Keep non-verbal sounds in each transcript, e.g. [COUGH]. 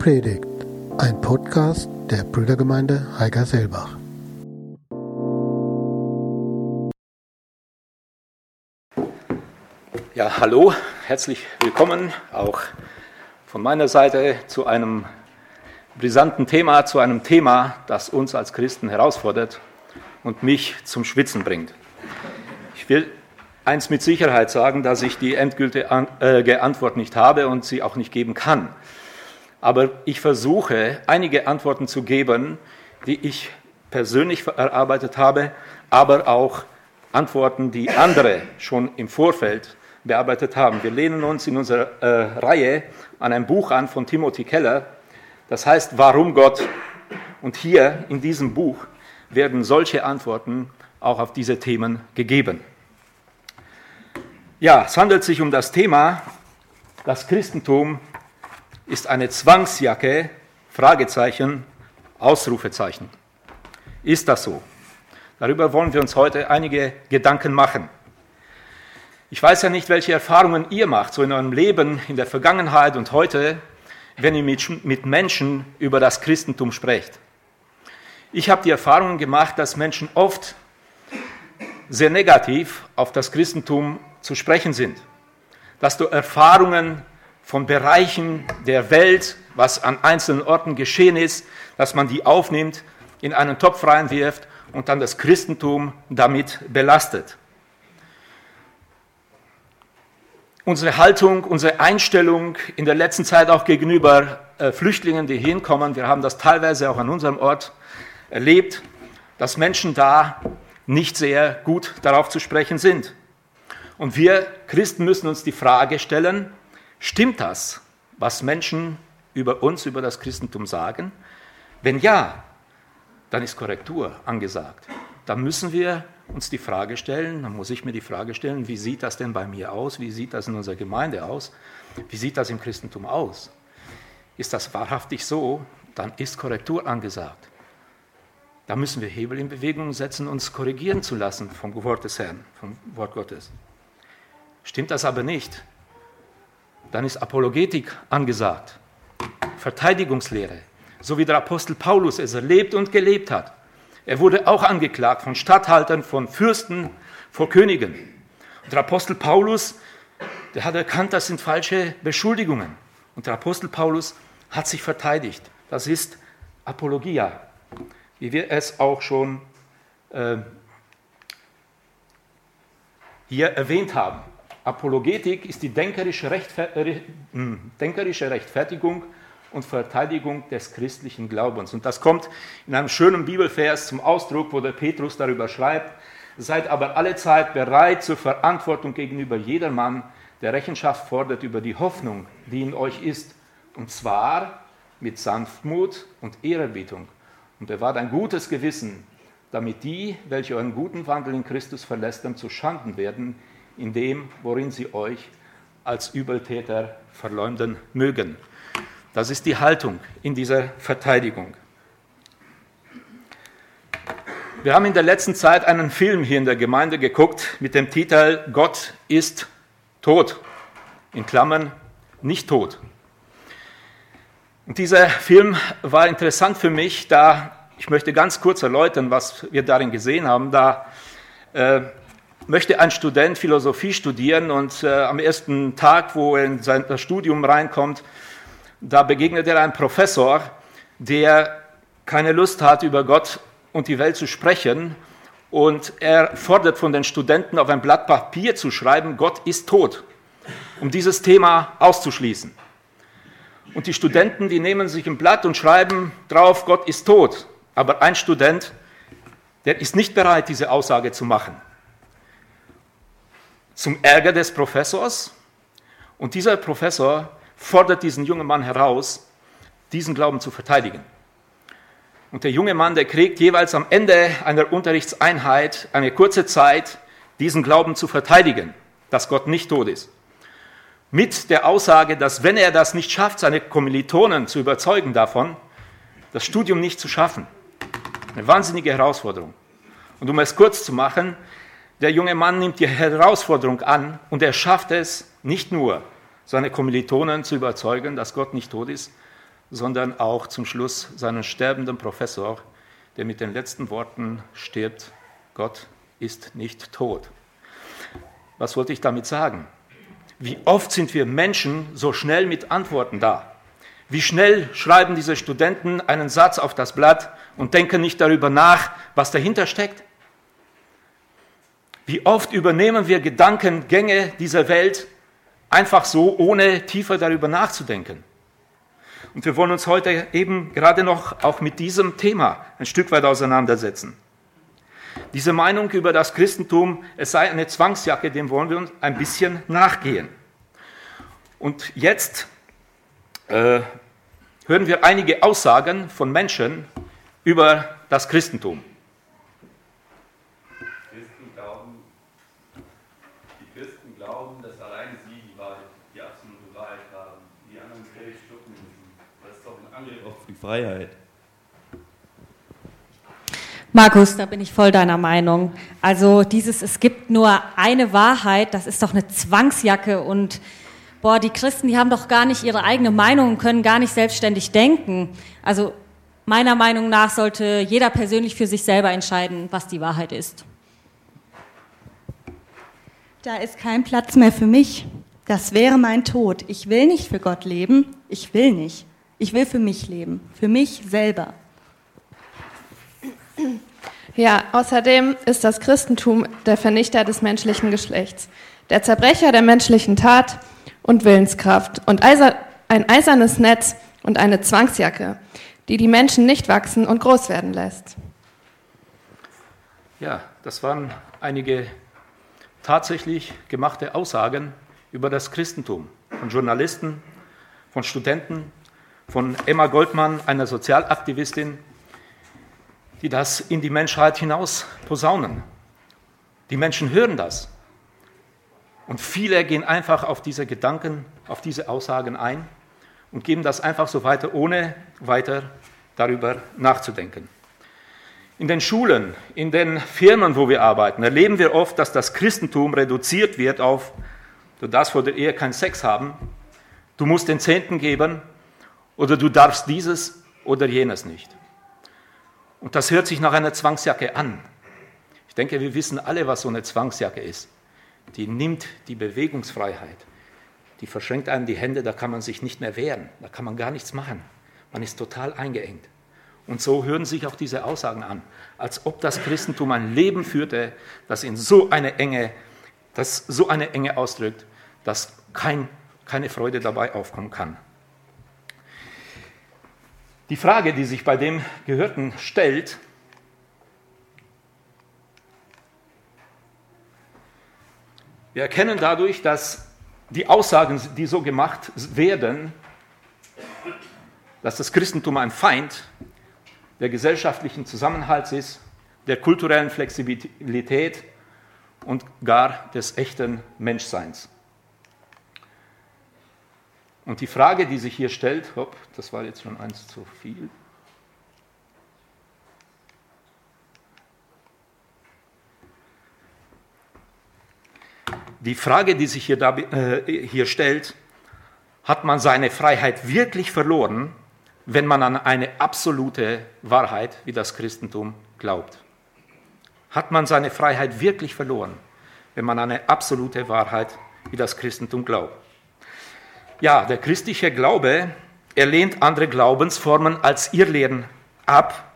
Predigt, ein Podcast der Brüdergemeinde Heiger-Selbach. Ja, hallo, herzlich willkommen auch von meiner Seite zu einem brisanten Thema, zu einem Thema, das uns als Christen herausfordert und mich zum Schwitzen bringt. Ich will eins mit Sicherheit sagen, dass ich die endgültige äh, Antwort nicht habe und sie auch nicht geben kann. Aber ich versuche, einige Antworten zu geben, die ich persönlich erarbeitet habe, aber auch Antworten, die andere schon im Vorfeld bearbeitet haben. Wir lehnen uns in unserer äh, Reihe an ein Buch an von Timothy Keller, das heißt Warum Gott? Und hier in diesem Buch werden solche Antworten auch auf diese Themen gegeben. Ja, es handelt sich um das Thema, das Christentum ist eine Zwangsjacke, Fragezeichen, Ausrufezeichen. Ist das so? Darüber wollen wir uns heute einige Gedanken machen. Ich weiß ja nicht, welche Erfahrungen ihr macht, so in eurem Leben, in der Vergangenheit und heute, wenn ihr mit, mit Menschen über das Christentum sprecht. Ich habe die Erfahrungen gemacht, dass Menschen oft sehr negativ auf das Christentum zu sprechen sind. Dass du Erfahrungen von Bereichen der Welt, was an einzelnen Orten geschehen ist, dass man die aufnimmt, in einen Topf reinwirft und dann das Christentum damit belastet. Unsere Haltung, unsere Einstellung in der letzten Zeit auch gegenüber äh, Flüchtlingen, die hinkommen, wir haben das teilweise auch an unserem Ort erlebt, dass Menschen da nicht sehr gut darauf zu sprechen sind. Und wir Christen müssen uns die Frage stellen, Stimmt das, was Menschen über uns, über das Christentum sagen? Wenn ja, dann ist Korrektur angesagt. Dann müssen wir uns die Frage stellen, dann muss ich mir die Frage stellen, wie sieht das denn bei mir aus? Wie sieht das in unserer Gemeinde aus? Wie sieht das im Christentum aus? Ist das wahrhaftig so? Dann ist Korrektur angesagt. Da müssen wir Hebel in Bewegung setzen, uns korrigieren zu lassen vom Wort des Herrn, vom Wort Gottes. Stimmt das aber nicht, dann ist Apologetik angesagt, Verteidigungslehre, so wie der Apostel Paulus es erlebt und gelebt hat. Er wurde auch angeklagt von Statthaltern, von Fürsten, vor Königen. Und der Apostel Paulus, der hat erkannt, das sind falsche Beschuldigungen. Und der Apostel Paulus hat sich verteidigt. Das ist Apologia, wie wir es auch schon äh, hier erwähnt haben. Apologetik ist die denkerische, Rechtfer hm, denkerische Rechtfertigung und Verteidigung des christlichen Glaubens. Und das kommt in einem schönen Bibelvers zum Ausdruck, wo der Petrus darüber schreibt, seid aber alle Zeit bereit zur Verantwortung gegenüber jedermann, der Rechenschaft fordert über die Hoffnung, die in euch ist, und zwar mit Sanftmut und Ehrerbietung. Und bewahrt ein gutes Gewissen, damit die, welche euren guten Wandel in Christus verlästern, zu Schanden werden, in dem, worin sie euch als Übeltäter verleumden mögen. Das ist die Haltung in dieser Verteidigung. Wir haben in der letzten Zeit einen Film hier in der Gemeinde geguckt mit dem Titel Gott ist tot. In Klammern nicht tot. Und dieser Film war interessant für mich, da ich möchte ganz kurz erläutern, was wir darin gesehen haben. Da äh, möchte ein Student Philosophie studieren und äh, am ersten Tag, wo er in sein Studium reinkommt, da begegnet er einem Professor, der keine Lust hat, über Gott und die Welt zu sprechen. Und er fordert von den Studenten, auf ein Blatt Papier zu schreiben, Gott ist tot, um dieses Thema auszuschließen. Und die Studenten, die nehmen sich ein Blatt und schreiben drauf, Gott ist tot. Aber ein Student, der ist nicht bereit, diese Aussage zu machen zum Ärger des Professors. Und dieser Professor fordert diesen jungen Mann heraus, diesen Glauben zu verteidigen. Und der junge Mann, der kriegt jeweils am Ende einer Unterrichtseinheit eine kurze Zeit, diesen Glauben zu verteidigen, dass Gott nicht tot ist. Mit der Aussage, dass wenn er das nicht schafft, seine Kommilitonen zu überzeugen davon, das Studium nicht zu schaffen. Eine wahnsinnige Herausforderung. Und um es kurz zu machen, der junge Mann nimmt die Herausforderung an und er schafft es nicht nur, seine Kommilitonen zu überzeugen, dass Gott nicht tot ist, sondern auch zum Schluss seinen sterbenden Professor, der mit den letzten Worten stirbt, Gott ist nicht tot. Was wollte ich damit sagen? Wie oft sind wir Menschen so schnell mit Antworten da? Wie schnell schreiben diese Studenten einen Satz auf das Blatt und denken nicht darüber nach, was dahinter steckt? Wie oft übernehmen wir Gedankengänge dieser Welt einfach so, ohne tiefer darüber nachzudenken? Und wir wollen uns heute eben gerade noch auch mit diesem Thema ein Stück weit auseinandersetzen. Diese Meinung über das Christentum, es sei eine Zwangsjacke, dem wollen wir uns ein bisschen nachgehen. Und jetzt äh, hören wir einige Aussagen von Menschen über das Christentum. Christen glauben, die Christen glauben, dass allein sie die Wahrheit, die absolute Wahrheit haben. Die anderen völlig schlucken müssen. Das ist doch ein Angriff auf die Freiheit. Markus, da bin ich voll deiner Meinung. Also dieses, es gibt nur eine Wahrheit, das ist doch eine Zwangsjacke und boah, die Christen, die haben doch gar nicht ihre eigene Meinung und können gar nicht selbstständig denken. Also meiner Meinung nach sollte jeder persönlich für sich selber entscheiden, was die Wahrheit ist. Da ist kein Platz mehr für mich. Das wäre mein Tod. Ich will nicht für Gott leben. Ich will nicht. Ich will für mich leben. Für mich selber. Ja, außerdem ist das Christentum der Vernichter des menschlichen Geschlechts, der Zerbrecher der menschlichen Tat und Willenskraft und ein eisernes Netz und eine Zwangsjacke, die die Menschen nicht wachsen und groß werden lässt. Ja, das waren einige tatsächlich gemachte Aussagen über das Christentum von Journalisten, von Studenten, von Emma Goldmann, einer Sozialaktivistin, die das in die Menschheit hinaus posaunen. Die Menschen hören das. Und viele gehen einfach auf diese Gedanken, auf diese Aussagen ein und geben das einfach so weiter, ohne weiter darüber nachzudenken. In den Schulen, in den Firmen, wo wir arbeiten, erleben wir oft, dass das Christentum reduziert wird auf, du darfst vor der Ehe keinen Sex haben, du musst den Zehnten geben oder du darfst dieses oder jenes nicht. Und das hört sich nach einer Zwangsjacke an. Ich denke, wir wissen alle, was so eine Zwangsjacke ist die nimmt die Bewegungsfreiheit. Die verschränkt einem die Hände, da kann man sich nicht mehr wehren, da kann man gar nichts machen. Man ist total eingeengt. Und so hören sich auch diese Aussagen an, als ob das Christentum ein Leben führte, das in so eine Enge, das so eine Enge ausdrückt, dass kein, keine Freude dabei aufkommen kann. Die Frage, die sich bei dem Gehörten stellt, Wir erkennen dadurch, dass die Aussagen, die so gemacht werden, dass das Christentum ein Feind der gesellschaftlichen Zusammenhalts ist, der kulturellen Flexibilität und gar des echten Menschseins. Und die Frage, die sich hier stellt, hopp, das war jetzt schon eins zu viel, die Frage, die sich hier, da, äh, hier stellt, hat man seine Freiheit wirklich verloren, wenn man an eine absolute Wahrheit wie das Christentum glaubt? Hat man seine Freiheit wirklich verloren, wenn man an eine absolute Wahrheit wie das Christentum glaubt? Ja, der christliche Glaube, er lehnt andere Glaubensformen als Irrlehren ab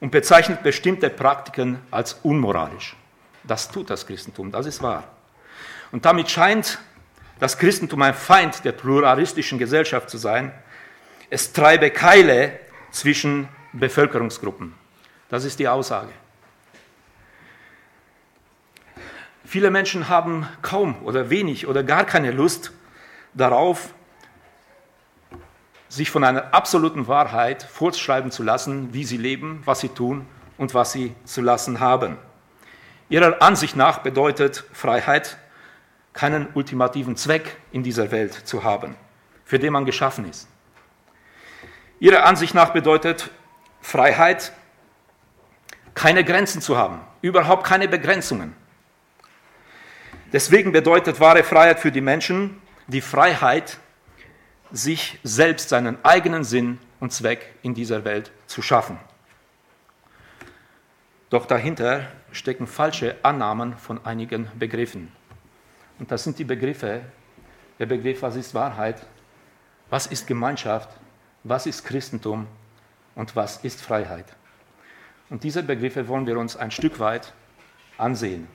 und bezeichnet bestimmte Praktiken als unmoralisch. Das tut das Christentum, das ist wahr. Und damit scheint das Christentum ein Feind der pluralistischen Gesellschaft zu sein. Es treibe Keile zwischen Bevölkerungsgruppen. Das ist die Aussage. Viele Menschen haben kaum oder wenig oder gar keine Lust darauf, sich von einer absoluten Wahrheit vorschreiben zu lassen, wie sie leben, was sie tun und was sie zu lassen haben. Ihrer Ansicht nach bedeutet Freiheit keinen ultimativen Zweck in dieser Welt zu haben, für den man geschaffen ist. Ihrer Ansicht nach bedeutet Freiheit, keine Grenzen zu haben, überhaupt keine Begrenzungen. Deswegen bedeutet wahre Freiheit für die Menschen die Freiheit, sich selbst seinen eigenen Sinn und Zweck in dieser Welt zu schaffen. Doch dahinter stecken falsche Annahmen von einigen Begriffen. Und das sind die Begriffe, der Begriff, was ist Wahrheit, was ist Gemeinschaft, was ist Christentum und was ist Freiheit. Und diese Begriffe wollen wir uns ein Stück weit ansehen.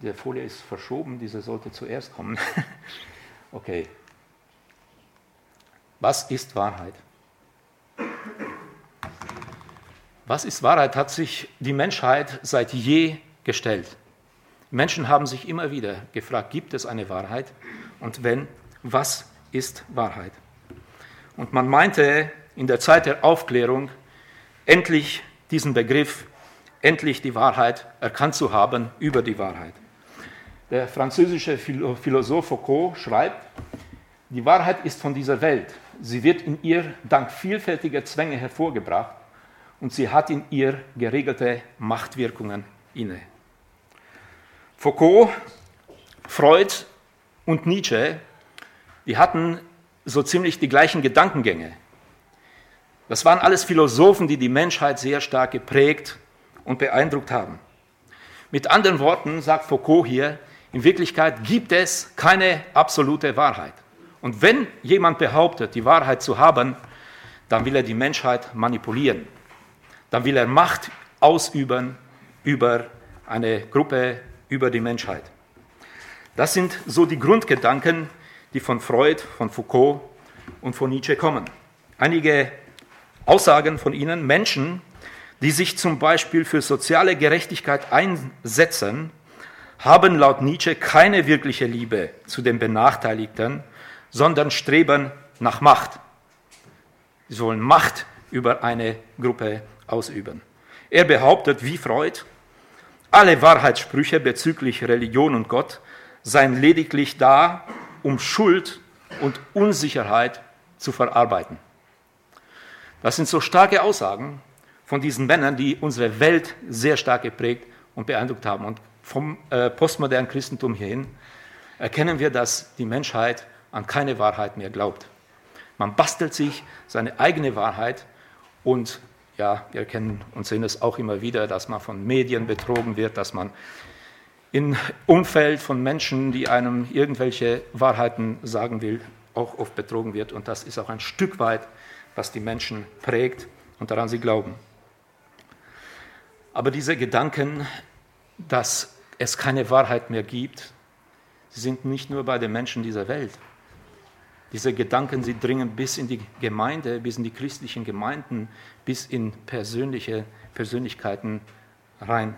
Die Folie ist verschoben, diese sollte zuerst kommen. [LAUGHS] okay. Was ist Wahrheit? Was ist Wahrheit, hat sich die Menschheit seit je gestellt. Menschen haben sich immer wieder gefragt, gibt es eine Wahrheit? Und wenn, was ist Wahrheit? Und man meinte in der Zeit der Aufklärung, endlich diesen Begriff, endlich die Wahrheit erkannt zu haben über die Wahrheit. Der französische Philosoph Foucault schreibt, die Wahrheit ist von dieser Welt. Sie wird in ihr dank vielfältiger Zwänge hervorgebracht und sie hat in ihr geregelte Machtwirkungen inne. Foucault, Freud und Nietzsche, die hatten so ziemlich die gleichen Gedankengänge. Das waren alles Philosophen, die die Menschheit sehr stark geprägt und beeindruckt haben. Mit anderen Worten sagt Foucault hier, in Wirklichkeit gibt es keine absolute Wahrheit. Und wenn jemand behauptet, die Wahrheit zu haben, dann will er die Menschheit manipulieren. Dann will er Macht ausüben über eine Gruppe, über die Menschheit. Das sind so die Grundgedanken, die von Freud, von Foucault und von Nietzsche kommen. Einige Aussagen von ihnen, Menschen, die sich zum Beispiel für soziale Gerechtigkeit einsetzen, haben laut Nietzsche keine wirkliche Liebe zu den Benachteiligten, sondern streben nach Macht. Sie sollen Macht über eine Gruppe ausüben. Er behauptet, wie Freud, alle Wahrheitssprüche bezüglich Religion und Gott seien lediglich da, um Schuld und Unsicherheit zu verarbeiten. Das sind so starke Aussagen von diesen Männern, die unsere Welt sehr stark geprägt und beeindruckt haben. Und vom äh, postmodernen Christentum hierhin erkennen wir, dass die Menschheit an keine Wahrheit mehr glaubt. Man bastelt sich seine eigene Wahrheit und ja, wir kennen und sehen es auch immer wieder, dass man von Medien betrogen wird, dass man im Umfeld von Menschen, die einem irgendwelche Wahrheiten sagen will, auch oft betrogen wird. Und das ist auch ein Stück weit, was die Menschen prägt und daran sie glauben. Aber diese Gedanken, dass es keine Wahrheit mehr gibt, sie sind nicht nur bei den Menschen dieser Welt. Diese Gedanken, sie dringen bis in die Gemeinde, bis in die christlichen Gemeinden, bis in persönliche Persönlichkeiten rein.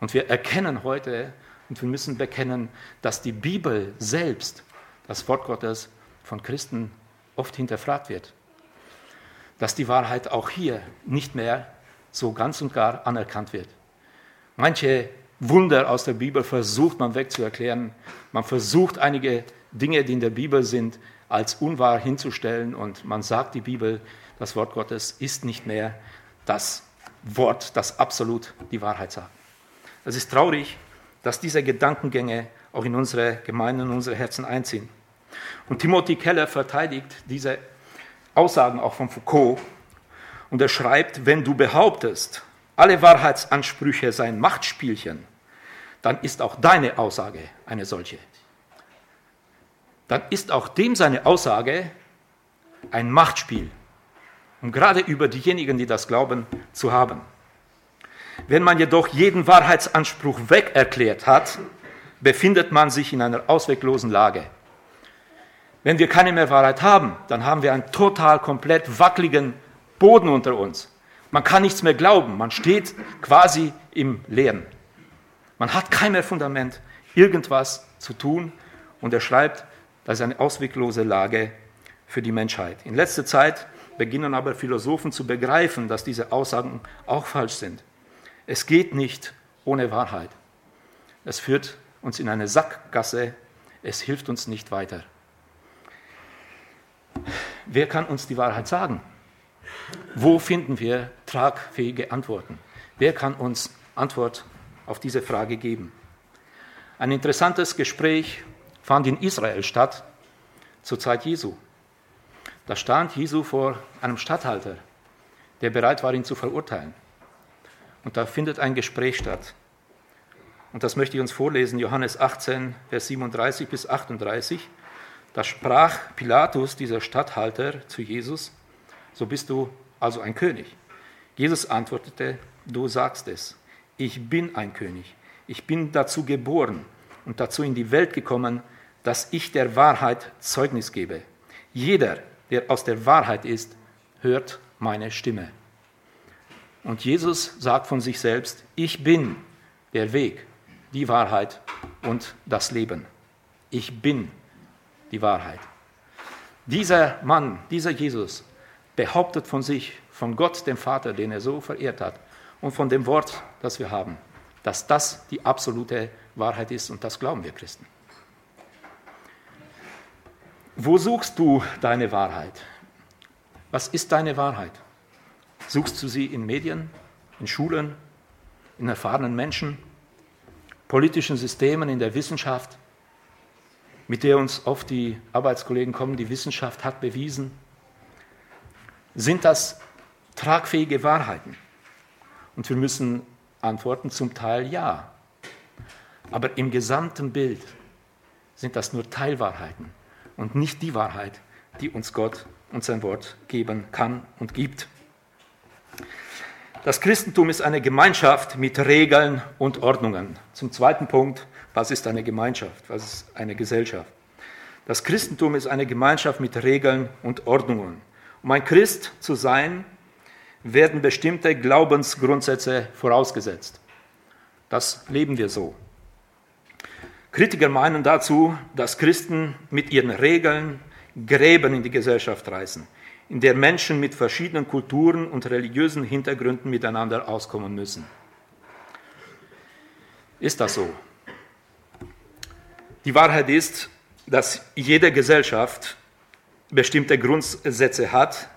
Und wir erkennen heute und wir müssen bekennen, dass die Bibel selbst, das Wort Gottes von Christen oft hinterfragt wird. Dass die Wahrheit auch hier nicht mehr so ganz und gar anerkannt wird. Manche Wunder aus der Bibel versucht man wegzuerklären. Man versucht einige Dinge, die in der Bibel sind, als unwahr hinzustellen und man sagt, die Bibel, das Wort Gottes, ist nicht mehr das Wort, das absolut die Wahrheit sagt. Es ist traurig, dass diese Gedankengänge auch in unsere Gemeinden, in unsere Herzen einziehen. Und Timothy Keller verteidigt diese Aussagen auch von Foucault und er schreibt, wenn du behauptest, alle Wahrheitsansprüche seien Machtspielchen, dann ist auch deine Aussage eine solche dann ist auch dem seine Aussage ein Machtspiel, um gerade über diejenigen, die das glauben, zu haben. Wenn man jedoch jeden Wahrheitsanspruch wegerklärt hat, befindet man sich in einer ausweglosen Lage. Wenn wir keine mehr Wahrheit haben, dann haben wir einen total komplett wackeligen Boden unter uns. Man kann nichts mehr glauben, man steht quasi im Leeren. Man hat kein mehr Fundament, irgendwas zu tun. Und er schreibt, das ist eine ausweglose Lage für die Menschheit. In letzter Zeit beginnen aber Philosophen zu begreifen, dass diese Aussagen auch falsch sind. Es geht nicht ohne Wahrheit. Es führt uns in eine Sackgasse. Es hilft uns nicht weiter. Wer kann uns die Wahrheit sagen? Wo finden wir tragfähige Antworten? Wer kann uns Antwort auf diese Frage geben? Ein interessantes Gespräch fand in Israel statt zur Zeit Jesu. Da stand Jesu vor einem Statthalter, der bereit war, ihn zu verurteilen. Und da findet ein Gespräch statt. Und das möchte ich uns vorlesen, Johannes 18, Vers 37 bis 38. Da sprach Pilatus, dieser Statthalter, zu Jesus, so bist du also ein König. Jesus antwortete, du sagst es, ich bin ein König. Ich bin dazu geboren und dazu in die Welt gekommen, dass ich der Wahrheit Zeugnis gebe. Jeder, der aus der Wahrheit ist, hört meine Stimme. Und Jesus sagt von sich selbst, ich bin der Weg, die Wahrheit und das Leben. Ich bin die Wahrheit. Dieser Mann, dieser Jesus behauptet von sich, von Gott, dem Vater, den er so verehrt hat, und von dem Wort, das wir haben, dass das die absolute Wahrheit ist und das glauben wir Christen. Wo suchst du deine Wahrheit? Was ist deine Wahrheit? Suchst du sie in Medien, in Schulen, in erfahrenen Menschen, politischen Systemen, in der Wissenschaft, mit der uns oft die Arbeitskollegen kommen, die Wissenschaft hat bewiesen? Sind das tragfähige Wahrheiten? Und wir müssen antworten, zum Teil ja. Aber im gesamten Bild sind das nur Teilwahrheiten und nicht die Wahrheit, die uns Gott und sein Wort geben kann und gibt. Das Christentum ist eine Gemeinschaft mit Regeln und Ordnungen. Zum zweiten Punkt, was ist eine Gemeinschaft? Was ist eine Gesellschaft? Das Christentum ist eine Gemeinschaft mit Regeln und Ordnungen. Um ein Christ zu sein, werden bestimmte Glaubensgrundsätze vorausgesetzt. Das leben wir so. Kritiker meinen dazu, dass Christen mit ihren Regeln Gräben in die Gesellschaft reißen in der Menschen mit verschiedenen Kulturen und religiösen Hintergründen miteinander auskommen müssen. Ist das so? Die Wahrheit ist, dass jede Gesellschaft bestimmte Grundsätze hat,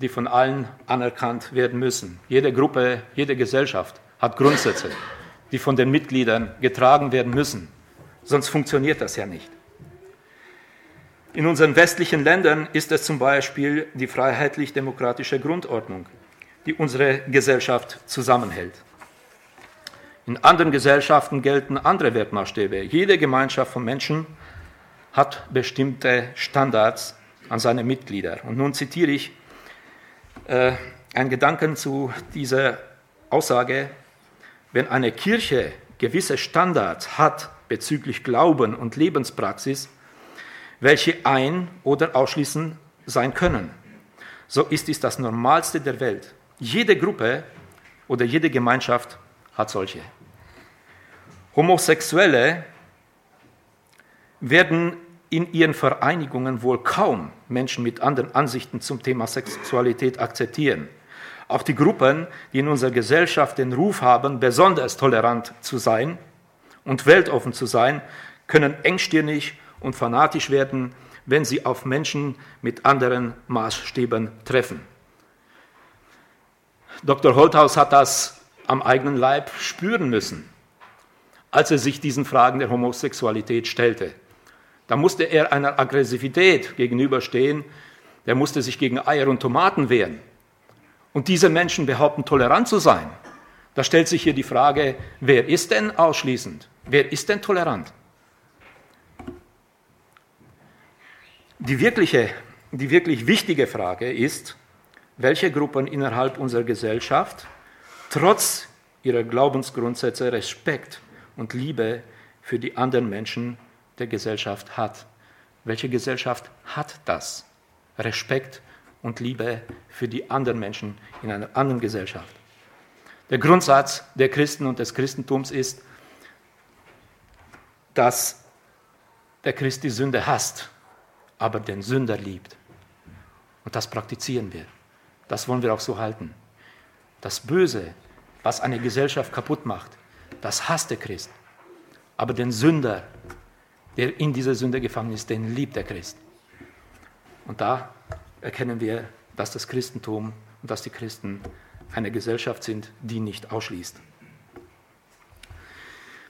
die von allen anerkannt werden müssen. Jede Gruppe, jede Gesellschaft hat Grundsätze, die von den Mitgliedern getragen werden müssen. Sonst funktioniert das ja nicht. In unseren westlichen Ländern ist es zum Beispiel die freiheitlich-demokratische Grundordnung, die unsere Gesellschaft zusammenhält. In anderen Gesellschaften gelten andere Wertmaßstäbe. Jede Gemeinschaft von Menschen hat bestimmte Standards an seine Mitglieder. Und nun zitiere ich äh, einen Gedanken zu dieser Aussage. Wenn eine Kirche gewisse Standards hat bezüglich Glauben und Lebenspraxis, welche ein- oder ausschließend sein können. So ist es das Normalste der Welt. Jede Gruppe oder jede Gemeinschaft hat solche. Homosexuelle werden in ihren Vereinigungen wohl kaum Menschen mit anderen Ansichten zum Thema Sexualität akzeptieren. Auch die Gruppen, die in unserer Gesellschaft den Ruf haben, besonders tolerant zu sein und weltoffen zu sein, können engstirnig und fanatisch werden, wenn sie auf Menschen mit anderen Maßstäben treffen. Dr. Holthaus hat das am eigenen Leib spüren müssen, als er sich diesen Fragen der Homosexualität stellte. Da musste er einer Aggressivität gegenüberstehen, der musste sich gegen Eier und Tomaten wehren. Und diese Menschen behaupten, tolerant zu sein. Da stellt sich hier die Frage, wer ist denn ausschließend? Wer ist denn tolerant? Die wirkliche, die wirklich wichtige Frage ist, welche Gruppen innerhalb unserer Gesellschaft trotz ihrer Glaubensgrundsätze Respekt und Liebe für die anderen Menschen der Gesellschaft hat. Welche Gesellschaft hat das? Respekt und Liebe für die anderen Menschen in einer anderen Gesellschaft. Der Grundsatz der Christen und des Christentums ist, dass der Christ die Sünde hasst aber den Sünder liebt. Und das praktizieren wir. Das wollen wir auch so halten. Das Böse, was eine Gesellschaft kaputt macht, das hasst der Christ. Aber den Sünder, der in dieser Sünde gefangen ist, den liebt der Christ. Und da erkennen wir, dass das Christentum und dass die Christen eine Gesellschaft sind, die nicht ausschließt.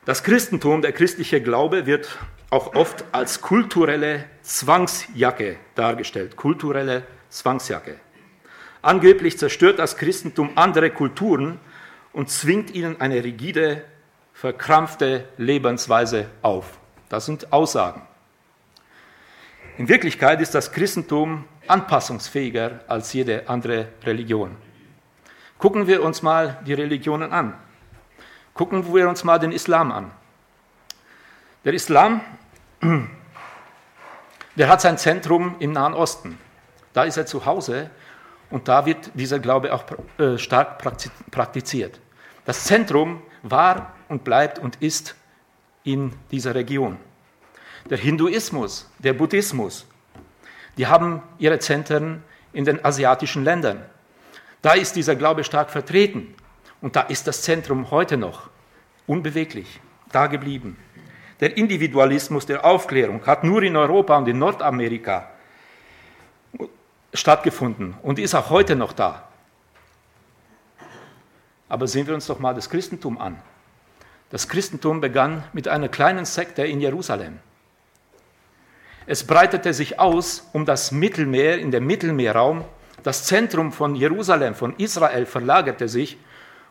Das Christentum, der christliche Glaube wird auch oft als kulturelle Zwangsjacke dargestellt. Kulturelle Zwangsjacke. Angeblich zerstört das Christentum andere Kulturen und zwingt ihnen eine rigide, verkrampfte Lebensweise auf. Das sind Aussagen. In Wirklichkeit ist das Christentum anpassungsfähiger als jede andere Religion. Gucken wir uns mal die Religionen an. Gucken wir uns mal den Islam an. Der Islam, [CLEARS THROAT] der hat sein Zentrum im Nahen Osten. Da ist er zu Hause und da wird dieser Glaube auch äh, stark praktiziert. Das Zentrum war und bleibt und ist in dieser Region. Der Hinduismus, der Buddhismus, die haben ihre Zentren in den asiatischen Ländern. Da ist dieser Glaube stark vertreten und da ist das Zentrum heute noch unbeweglich, da geblieben. Der Individualismus der Aufklärung hat nur in Europa und in Nordamerika stattgefunden und ist auch heute noch da. Aber sehen wir uns doch mal das Christentum an. Das Christentum begann mit einer kleinen Sekte in Jerusalem. Es breitete sich aus um das Mittelmeer, in dem Mittelmeerraum. Das Zentrum von Jerusalem, von Israel verlagerte sich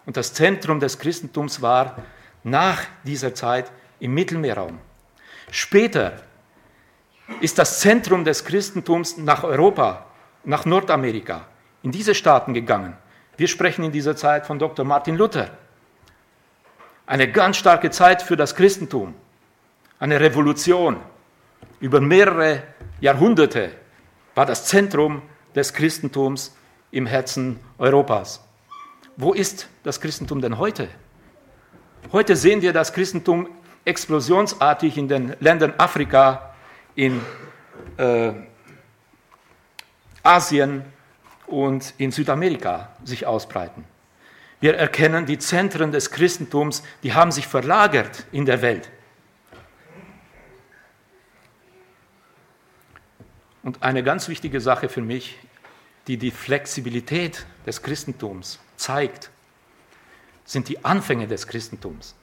und das Zentrum des Christentums war nach dieser Zeit im Mittelmeerraum. Später ist das Zentrum des Christentums nach Europa nach Nordamerika, in diese Staaten gegangen. Wir sprechen in dieser Zeit von Dr. Martin Luther. Eine ganz starke Zeit für das Christentum, eine Revolution. Über mehrere Jahrhunderte war das Zentrum des Christentums im Herzen Europas. Wo ist das Christentum denn heute? Heute sehen wir das Christentum explosionsartig in den Ländern Afrika, in äh, Asien und in Südamerika sich ausbreiten. Wir erkennen die Zentren des Christentums, die haben sich verlagert in der Welt. Und eine ganz wichtige Sache für mich, die die Flexibilität des Christentums zeigt, sind die Anfänge des Christentums.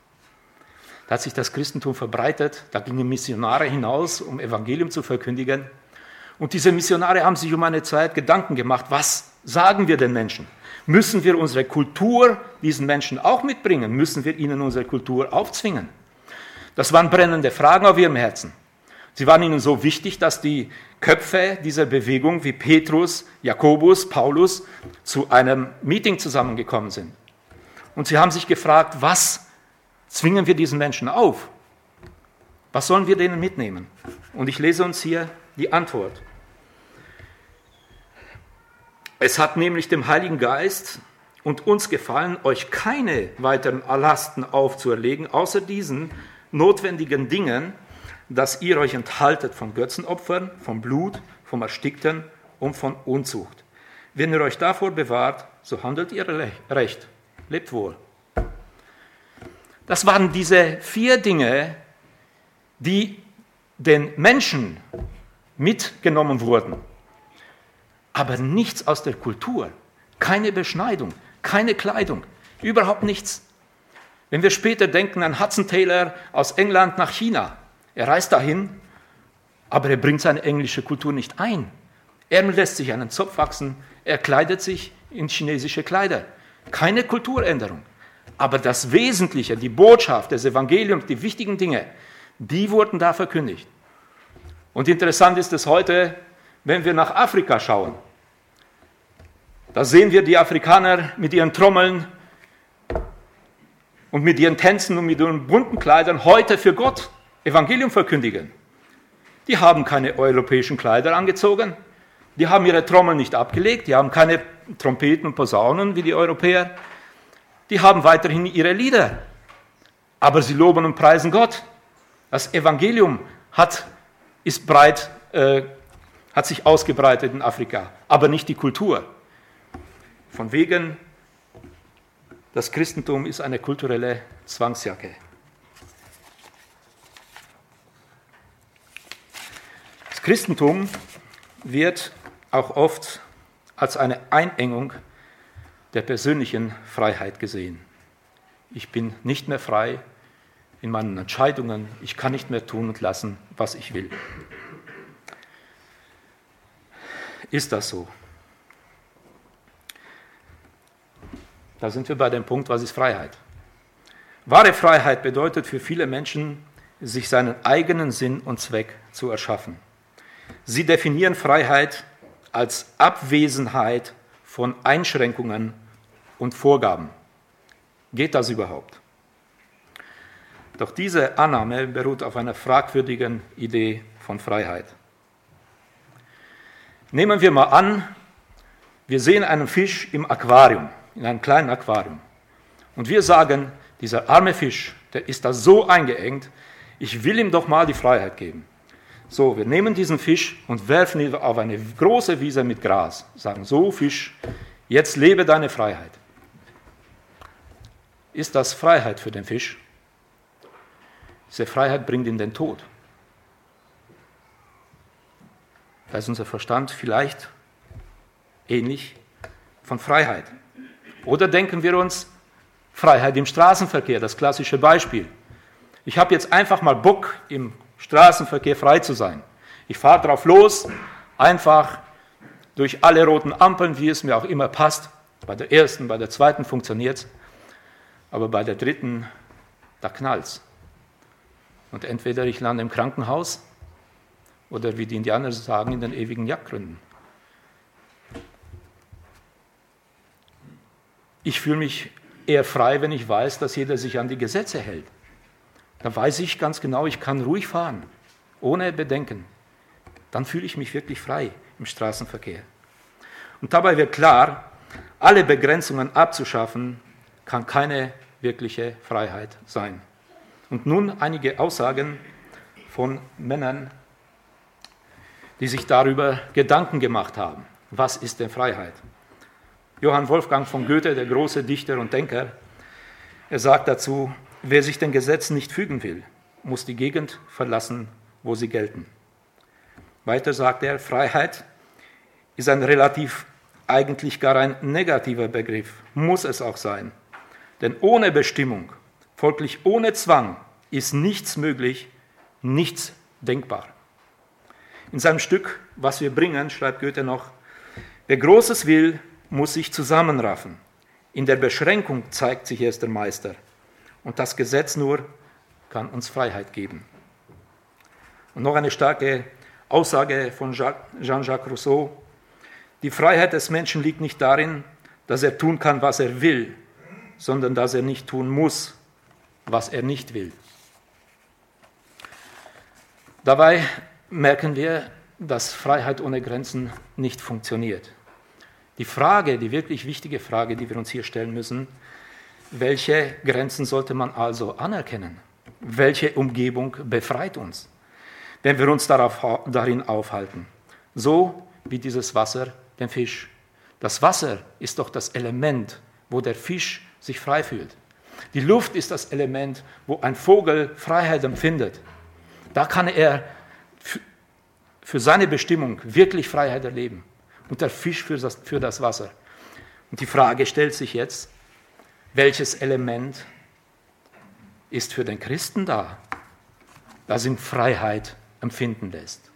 Da hat sich das Christentum verbreitet, da gingen Missionare hinaus, um Evangelium zu verkündigen. Und diese Missionare haben sich um eine Zeit Gedanken gemacht, was sagen wir den Menschen? Müssen wir unsere Kultur diesen Menschen auch mitbringen? Müssen wir ihnen unsere Kultur aufzwingen? Das waren brennende Fragen auf ihrem Herzen. Sie waren ihnen so wichtig, dass die Köpfe dieser Bewegung wie Petrus, Jakobus, Paulus zu einem Meeting zusammengekommen sind. Und sie haben sich gefragt, was zwingen wir diesen Menschen auf? Was sollen wir denen mitnehmen? Und ich lese uns hier die Antwort. Es hat nämlich dem Heiligen Geist und uns gefallen, euch keine weiteren Lasten aufzuerlegen, außer diesen notwendigen Dingen, dass ihr euch enthaltet von Götzenopfern, vom Blut, vom Erstickten und von Unzucht. Wenn ihr euch davor bewahrt, so handelt ihr recht. Lebt wohl. Das waren diese vier Dinge, die den Menschen mitgenommen wurden aber nichts aus der Kultur. Keine Beschneidung, keine Kleidung, überhaupt nichts. Wenn wir später denken an Hudson Taylor aus England nach China, er reist dahin, aber er bringt seine englische Kultur nicht ein. Er lässt sich einen Zopf wachsen, er kleidet sich in chinesische Kleider. Keine Kulturänderung. Aber das Wesentliche, die Botschaft des Evangeliums, die wichtigen Dinge, die wurden da verkündigt. Und interessant ist es heute, wenn wir nach Afrika schauen. Da sehen wir die Afrikaner mit ihren Trommeln und mit ihren Tänzen und mit ihren bunten Kleidern heute für Gott Evangelium verkündigen. Die haben keine europäischen Kleider angezogen, die haben ihre Trommeln nicht abgelegt, die haben keine Trompeten und Posaunen wie die Europäer, die haben weiterhin ihre Lieder, aber sie loben und preisen Gott. Das Evangelium hat, ist breit, äh, hat sich ausgebreitet in Afrika, aber nicht die Kultur. Von wegen, das Christentum ist eine kulturelle Zwangsjacke. Das Christentum wird auch oft als eine Einengung der persönlichen Freiheit gesehen. Ich bin nicht mehr frei, in meinen Entscheidungen. Ich kann nicht mehr tun und lassen, was ich will. Ist das so? Da sind wir bei dem Punkt, was ist Freiheit? Wahre Freiheit bedeutet für viele Menschen, sich seinen eigenen Sinn und Zweck zu erschaffen. Sie definieren Freiheit als Abwesenheit von Einschränkungen und Vorgaben. Geht das überhaupt? Doch diese Annahme beruht auf einer fragwürdigen Idee von Freiheit. Nehmen wir mal an, wir sehen einen Fisch im Aquarium, in einem kleinen Aquarium. Und wir sagen, dieser arme Fisch, der ist da so eingeengt, ich will ihm doch mal die Freiheit geben. So, wir nehmen diesen Fisch und werfen ihn auf eine große Wiese mit Gras. Sagen, so Fisch, jetzt lebe deine Freiheit. Ist das Freiheit für den Fisch? Diese Freiheit bringt ihn den Tod. Da ist unser Verstand vielleicht ähnlich von Freiheit. Oder denken wir uns Freiheit im Straßenverkehr, das klassische Beispiel. Ich habe jetzt einfach mal Bock, im Straßenverkehr frei zu sein. Ich fahre drauf los, einfach durch alle roten Ampeln, wie es mir auch immer passt. Bei der ersten, bei der zweiten funktioniert es, aber bei der dritten, da knallt es. Und entweder ich lande im Krankenhaus oder wie die Indianer sagen, in den ewigen Jagdgründen. Ich fühle mich eher frei, wenn ich weiß, dass jeder sich an die Gesetze hält. Da weiß ich ganz genau, ich kann ruhig fahren, ohne Bedenken. Dann fühle ich mich wirklich frei im Straßenverkehr. Und dabei wird klar, alle Begrenzungen abzuschaffen, kann keine wirkliche Freiheit sein. Und nun einige Aussagen von Männern, die sich darüber Gedanken gemacht haben. Was ist denn Freiheit? Johann Wolfgang von Goethe, der große Dichter und Denker, er sagt dazu, wer sich den Gesetzen nicht fügen will, muss die Gegend verlassen, wo sie gelten. Weiter sagt er, Freiheit ist ein relativ, eigentlich gar ein negativer Begriff, muss es auch sein. Denn ohne Bestimmung Folglich ohne Zwang ist nichts möglich, nichts denkbar. In seinem Stück Was wir bringen schreibt Goethe noch, wer Großes will, muss sich zusammenraffen. In der Beschränkung zeigt sich erst der Meister. Und das Gesetz nur kann uns Freiheit geben. Und noch eine starke Aussage von Jean-Jacques Rousseau. Die Freiheit des Menschen liegt nicht darin, dass er tun kann, was er will, sondern dass er nicht tun muss, was er nicht will. Dabei merken wir, dass Freiheit ohne Grenzen nicht funktioniert. Die Frage, die wirklich wichtige Frage, die wir uns hier stellen müssen, welche Grenzen sollte man also anerkennen? Welche Umgebung befreit uns, wenn wir uns darauf, darin aufhalten? So wie dieses Wasser den Fisch. Das Wasser ist doch das Element, wo der Fisch sich frei fühlt. Die Luft ist das Element, wo ein Vogel Freiheit empfindet. Da kann er für seine Bestimmung wirklich Freiheit erleben. Und der Fisch für das, für das Wasser. Und die Frage stellt sich jetzt, welches Element ist für den Christen da, das ihm Freiheit empfinden lässt?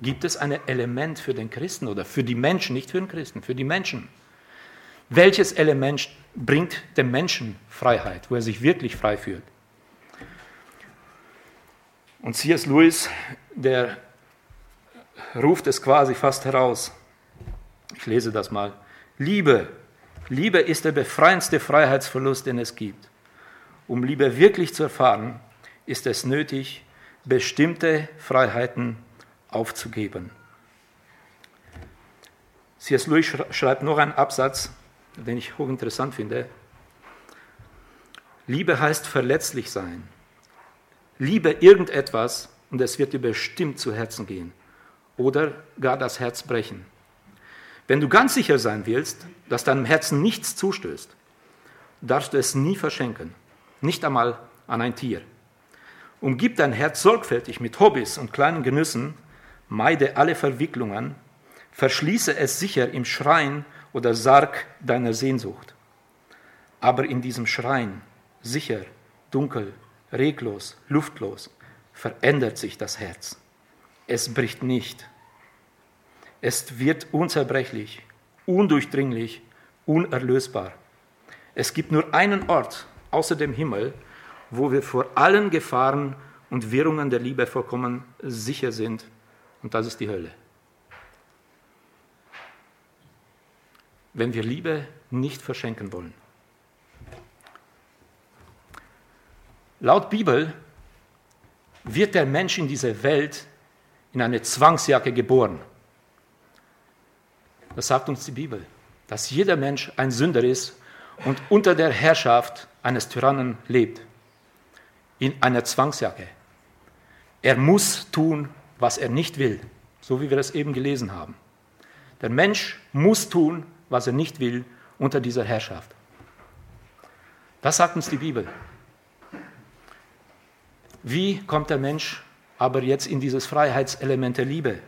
Gibt es ein Element für den Christen oder für die Menschen, nicht für den Christen, für die Menschen? Welches Element bringt dem Menschen Freiheit, wo er sich wirklich frei fühlt? Und C.S. Lewis, der ruft es quasi fast heraus. Ich lese das mal. Liebe, Liebe ist der befreiendste Freiheitsverlust, den es gibt. Um Liebe wirklich zu erfahren, ist es nötig, bestimmte Freiheiten aufzugeben. C.S. Lewis schreibt noch einen Absatz, den ich hochinteressant finde. Liebe heißt verletzlich sein. Liebe irgendetwas und es wird dir bestimmt zu Herzen gehen oder gar das Herz brechen. Wenn du ganz sicher sein willst, dass deinem Herzen nichts zustößt, darfst du es nie verschenken, nicht einmal an ein Tier. Umgib dein Herz sorgfältig mit Hobbys und kleinen Genüssen, meide alle Verwicklungen, verschließe es sicher im Schrein oder Sarg deiner Sehnsucht. Aber in diesem Schrein, sicher, dunkel, reglos, luftlos, verändert sich das Herz. Es bricht nicht. Es wird unzerbrechlich, undurchdringlich, unerlösbar. Es gibt nur einen Ort außer dem Himmel, wo wir vor allen Gefahren und Wirrungen der Liebe vollkommen sicher sind, und das ist die Hölle. Wenn wir Liebe nicht verschenken wollen. Laut Bibel wird der Mensch in dieser Welt in eine Zwangsjacke geboren. Das sagt uns die Bibel, dass jeder Mensch ein Sünder ist und unter der Herrschaft eines Tyrannen lebt. In einer Zwangsjacke. Er muss tun, was er nicht will, so wie wir das eben gelesen haben. Der Mensch muss tun, was er nicht will, unter dieser Herrschaft. Das sagt uns die Bibel. Wie kommt der Mensch aber jetzt in dieses Freiheitselement der Liebe?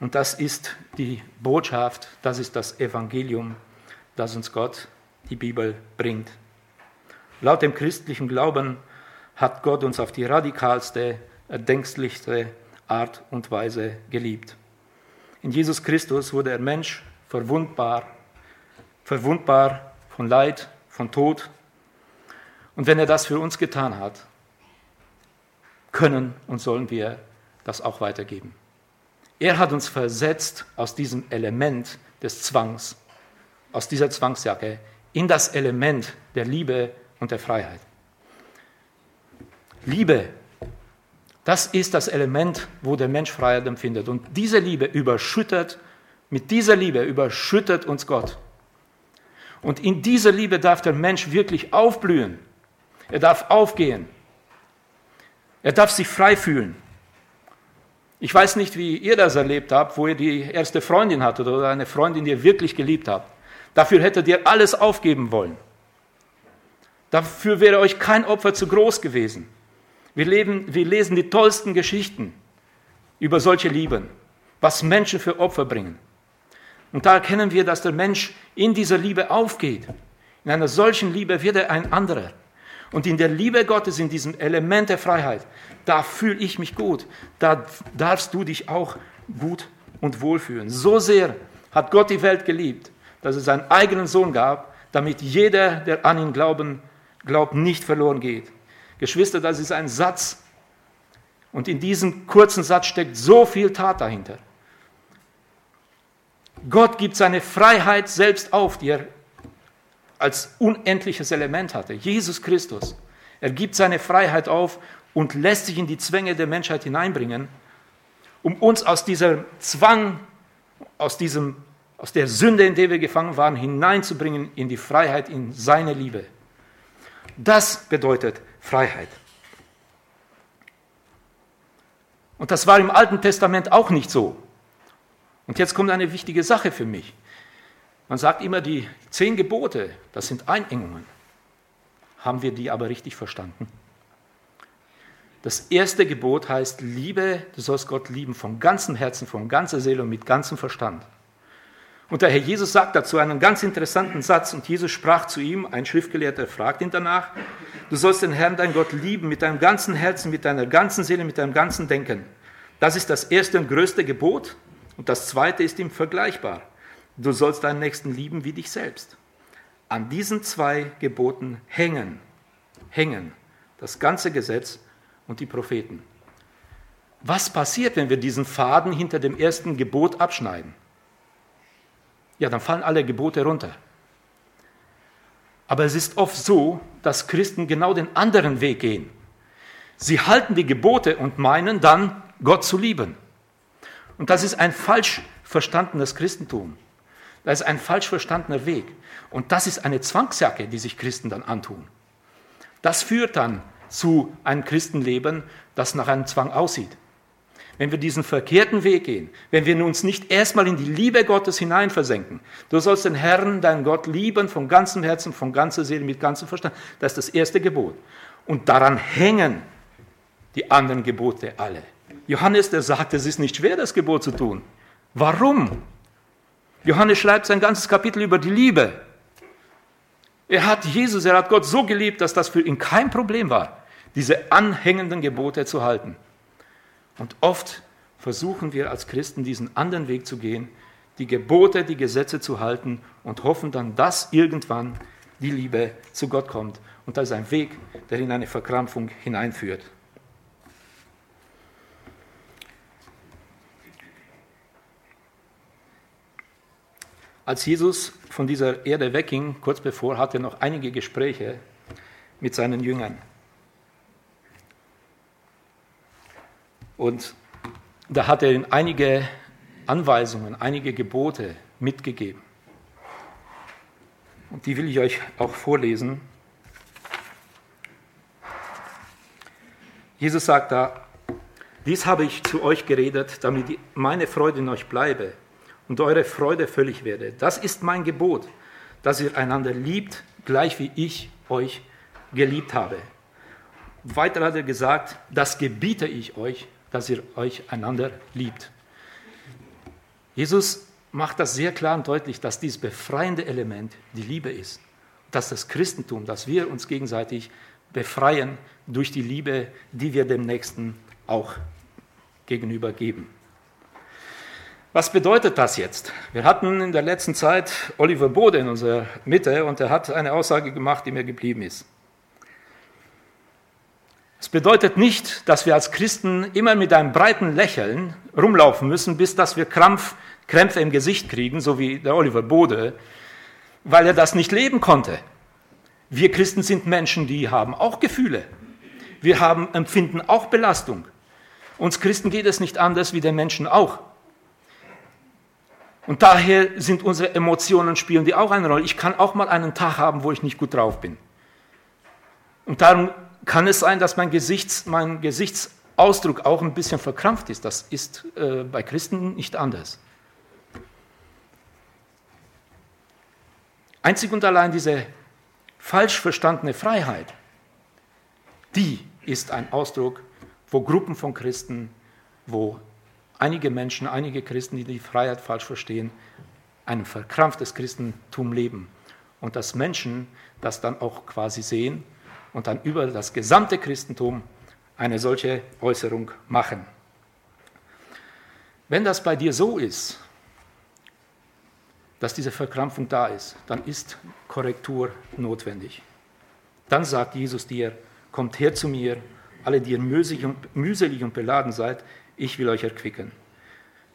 Und das ist die Botschaft, das ist das Evangelium, das uns Gott, die Bibel, bringt. Laut dem christlichen Glauben hat Gott uns auf die radikalste, erdenklichste Art und Weise geliebt. In Jesus Christus wurde er Mensch, verwundbar, verwundbar von Leid, von Tod, und wenn er das für uns getan hat, können und sollen wir das auch weitergeben. Er hat uns versetzt aus diesem Element des Zwangs, aus dieser Zwangsjacke, in das Element der Liebe und der Freiheit. Liebe, das ist das Element, wo der Mensch Freiheit empfindet. Und diese Liebe überschüttet, mit dieser Liebe überschüttet uns Gott. Und in dieser Liebe darf der Mensch wirklich aufblühen. Er darf aufgehen. Er darf sich frei fühlen. Ich weiß nicht, wie ihr das erlebt habt, wo ihr die erste Freundin hattet oder eine Freundin, die ihr wirklich geliebt habt. Dafür hättet ihr alles aufgeben wollen. Dafür wäre euch kein Opfer zu groß gewesen. Wir, leben, wir lesen die tollsten Geschichten über solche Lieben, was Menschen für Opfer bringen. Und da erkennen wir, dass der Mensch in dieser Liebe aufgeht. In einer solchen Liebe wird er ein anderer. Und in der Liebe Gottes, in diesem Element der Freiheit, da fühle ich mich gut. Da darfst du dich auch gut und wohlfühlen. So sehr hat Gott die Welt geliebt, dass es seinen eigenen Sohn gab, damit jeder, der an ihn glauben, glaubt, nicht verloren geht. Geschwister, das ist ein Satz. Und in diesem kurzen Satz steckt so viel Tat dahinter. Gott gibt seine Freiheit selbst auf, die er als unendliches Element hatte. Jesus Christus. Er gibt seine Freiheit auf und lässt sich in die Zwänge der Menschheit hineinbringen, um uns aus diesem Zwang, aus, diesem, aus der Sünde, in der wir gefangen waren, hineinzubringen in die Freiheit, in seine Liebe. Das bedeutet Freiheit. Und das war im Alten Testament auch nicht so. Und jetzt kommt eine wichtige Sache für mich. Man sagt immer, die zehn Gebote, das sind Einengungen. Haben wir die aber richtig verstanden? Das erste Gebot heißt, liebe, du sollst Gott lieben von ganzem Herzen, von ganzer Seele und mit ganzem Verstand. Und der Herr Jesus sagt dazu einen ganz interessanten Satz und Jesus sprach zu ihm, ein Schriftgelehrter fragt ihn danach, du sollst den Herrn, dein Gott, lieben mit deinem ganzen Herzen, mit deiner ganzen Seele, mit deinem ganzen Denken. Das ist das erste und größte Gebot und das zweite ist ihm vergleichbar. Du sollst deinen Nächsten lieben wie dich selbst. An diesen zwei Geboten hängen, hängen das ganze Gesetz und die Propheten. Was passiert, wenn wir diesen Faden hinter dem ersten Gebot abschneiden? Ja, dann fallen alle Gebote runter. Aber es ist oft so, dass Christen genau den anderen Weg gehen. Sie halten die Gebote und meinen dann, Gott zu lieben. Und das ist ein falsch verstandenes Christentum. Das ist ein falsch verstandener Weg. Und das ist eine Zwangsjacke, die sich Christen dann antun. Das führt dann zu einem Christenleben, das nach einem Zwang aussieht. Wenn wir diesen verkehrten Weg gehen, wenn wir uns nicht erstmal in die Liebe Gottes hineinversenken, du sollst den Herrn, deinen Gott lieben von ganzem Herzen, von ganzer Seele, mit ganzem Verstand, das ist das erste Gebot. Und daran hängen die anderen Gebote alle. Johannes, der sagt, es ist nicht schwer, das Gebot zu tun. Warum? Johannes schreibt sein ganzes Kapitel über die Liebe. Er hat Jesus, er hat Gott so geliebt, dass das für ihn kein Problem war, diese anhängenden Gebote zu halten. Und oft versuchen wir als Christen diesen anderen Weg zu gehen, die Gebote, die Gesetze zu halten und hoffen dann, dass irgendwann die Liebe zu Gott kommt. Und das ist ein Weg, der in eine Verkrampfung hineinführt. Als Jesus von dieser Erde wegging, kurz bevor, hatte er noch einige Gespräche mit seinen Jüngern. Und da hat er ihnen einige Anweisungen, einige Gebote mitgegeben. Und die will ich euch auch vorlesen. Jesus sagt da, dies habe ich zu euch geredet, damit meine Freude in euch bleibe und eure Freude völlig werde. Das ist mein Gebot, dass ihr einander liebt, gleich wie ich euch geliebt habe. Weiter hat er gesagt, das gebiete ich euch, dass ihr euch einander liebt. Jesus macht das sehr klar und deutlich, dass dieses befreiende Element die Liebe ist. Dass das Christentum, dass wir uns gegenseitig befreien durch die Liebe, die wir dem Nächsten auch gegenüber geben. Was bedeutet das jetzt? Wir hatten in der letzten Zeit Oliver Bode in unserer Mitte und er hat eine Aussage gemacht, die mir geblieben ist. Es bedeutet nicht, dass wir als Christen immer mit einem breiten Lächeln rumlaufen müssen, bis dass wir Krampf, Krämpfe im Gesicht kriegen, so wie der Oliver Bode, weil er das nicht leben konnte. Wir Christen sind Menschen, die haben auch Gefühle. Wir haben, empfinden auch Belastung. Uns Christen geht es nicht anders wie den Menschen auch. Und daher sind unsere Emotionen, spielen die auch eine Rolle. Ich kann auch mal einen Tag haben, wo ich nicht gut drauf bin. Und darum kann es sein, dass mein, Gesichts, mein Gesichtsausdruck auch ein bisschen verkrampft ist. Das ist äh, bei Christen nicht anders. Einzig und allein diese falsch verstandene Freiheit, die ist ein Ausdruck, wo Gruppen von Christen, wo einige Menschen, einige Christen, die die Freiheit falsch verstehen, ein verkrampftes Christentum leben. Und dass Menschen das dann auch quasi sehen und dann über das gesamte Christentum eine solche Äußerung machen. Wenn das bei dir so ist, dass diese Verkrampfung da ist, dann ist Korrektur notwendig. Dann sagt Jesus dir, kommt her zu mir, alle, die ihr mühselig und beladen seid, ich will euch erquicken.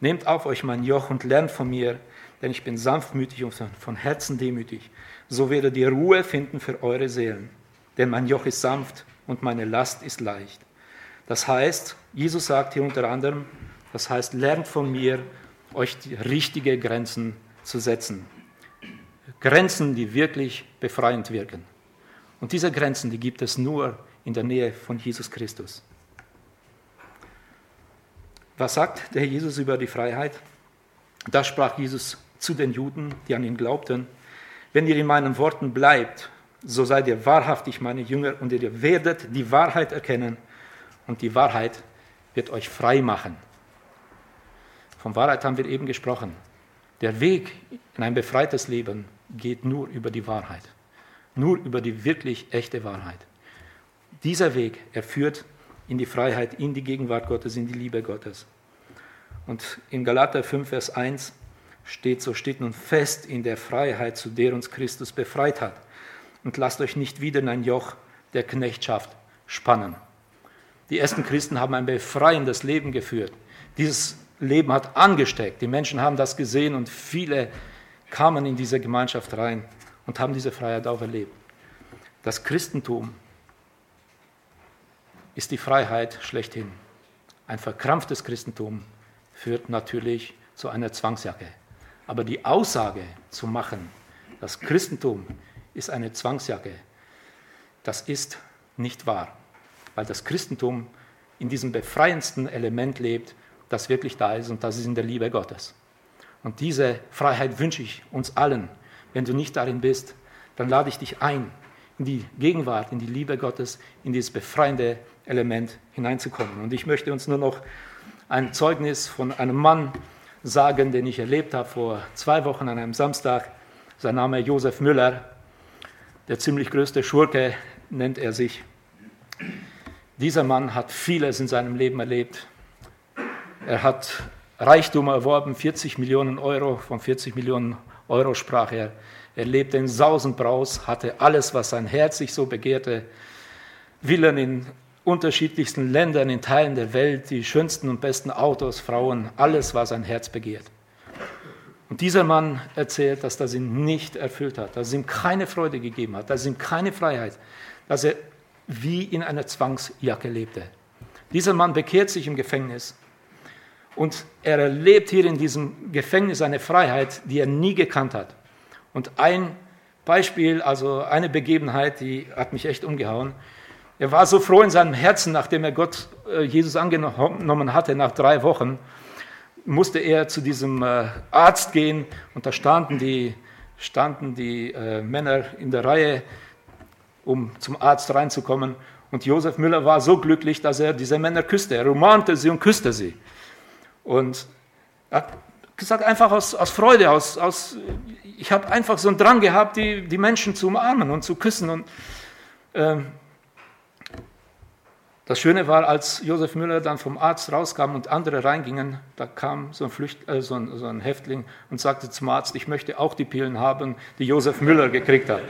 Nehmt auf euch mein Joch und lernt von mir, denn ich bin sanftmütig und von Herzen demütig. So werdet ihr Ruhe finden für eure Seelen denn mein Joch ist sanft und meine Last ist leicht. Das heißt, Jesus sagt hier unter anderem, das heißt, lernt von mir, euch die richtige Grenzen zu setzen. Grenzen, die wirklich befreiend wirken. Und diese Grenzen, die gibt es nur in der Nähe von Jesus Christus. Was sagt der Jesus über die Freiheit? Da sprach Jesus zu den Juden, die an ihn glaubten, wenn ihr in meinen Worten bleibt, so seid ihr wahrhaftig meine Jünger und ihr werdet die Wahrheit erkennen und die Wahrheit wird euch frei machen. Von Wahrheit haben wir eben gesprochen. Der Weg in ein befreites Leben geht nur über die Wahrheit, nur über die wirklich echte Wahrheit. Dieser Weg, er führt in die Freiheit, in die Gegenwart Gottes, in die Liebe Gottes. Und in Galater 5, Vers 1 steht, so steht nun fest in der Freiheit, zu der uns Christus befreit hat und lasst euch nicht wieder in ein Joch der Knechtschaft spannen. Die ersten Christen haben ein befreiendes Leben geführt. Dieses Leben hat angesteckt. Die Menschen haben das gesehen und viele kamen in diese Gemeinschaft rein und haben diese Freiheit auch erlebt. Das Christentum ist die Freiheit schlechthin. Ein verkrampftes Christentum führt natürlich zu einer Zwangsjacke. Aber die Aussage zu machen, das Christentum ist eine Zwangsjacke. Das ist nicht wahr, weil das Christentum in diesem befreiendsten Element lebt, das wirklich da ist und das ist in der Liebe Gottes. Und diese Freiheit wünsche ich uns allen. Wenn du nicht darin bist, dann lade ich dich ein, in die Gegenwart, in die Liebe Gottes, in dieses befreiende Element hineinzukommen. Und ich möchte uns nur noch ein Zeugnis von einem Mann sagen, den ich erlebt habe vor zwei Wochen an einem Samstag. Sein Name Josef Müller. der ziemlich größte Schurke nennt er sich. Dieser Mann hat vieles in seinem Leben erlebt. Er hat Reichtum erworben, 40 Millionen Euro, von 40 Millionen Euro sprach er. Er lebte in Sausenbraus, hatte alles, was sein Herz sich so begehrte. Villen in unterschiedlichsten Ländern, in Teilen der Welt, die schönsten und besten Autos, Frauen, alles, was sein Herz begehrt. Und dieser Mann erzählt, dass das ihn nicht erfüllt hat, dass es ihm keine Freude gegeben hat, dass es ihm keine Freiheit, dass er wie in einer Zwangsjacke lebte. Dieser Mann bekehrt sich im Gefängnis und er erlebt hier in diesem Gefängnis eine Freiheit, die er nie gekannt hat. Und ein Beispiel, also eine Begebenheit, die hat mich echt umgehauen. Er war so froh in seinem Herzen, nachdem er Gott, äh, Jesus angenommen hatte, nach drei Wochen, musste er zu diesem äh, Arzt gehen und da standen die, standen die äh, Männer in der Reihe, um zum Arzt reinzukommen. Und Josef Müller war so glücklich, dass er diese Männer küsste. Er umarmte sie und küsste sie. Und er hat gesagt, einfach aus, aus Freude, aus, aus, ich habe einfach so einen Drang gehabt, die, die Menschen zu umarmen und zu küssen. Und äh, das Schöne war, als Josef Müller dann vom Arzt rauskam und andere reingingen, da kam so ein, Flücht, äh, so, ein, so ein, Häftling und sagte zum Arzt, ich möchte auch die Pillen haben, die Josef Müller gekriegt hat.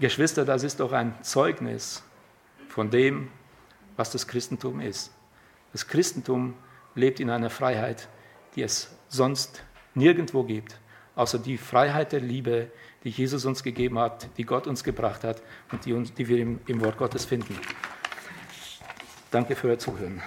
Geschwister, das ist doch ein Zeugnis von dem, was das Christentum ist. Das Christentum lebt in einer Freiheit, die es sonst nirgendwo gibt, außer die Freiheit der Liebe, die Jesus uns gegeben hat, die Gott uns gebracht hat und die, uns, die wir im, im Wort Gottes finden. Danke für Ihr Zuhören.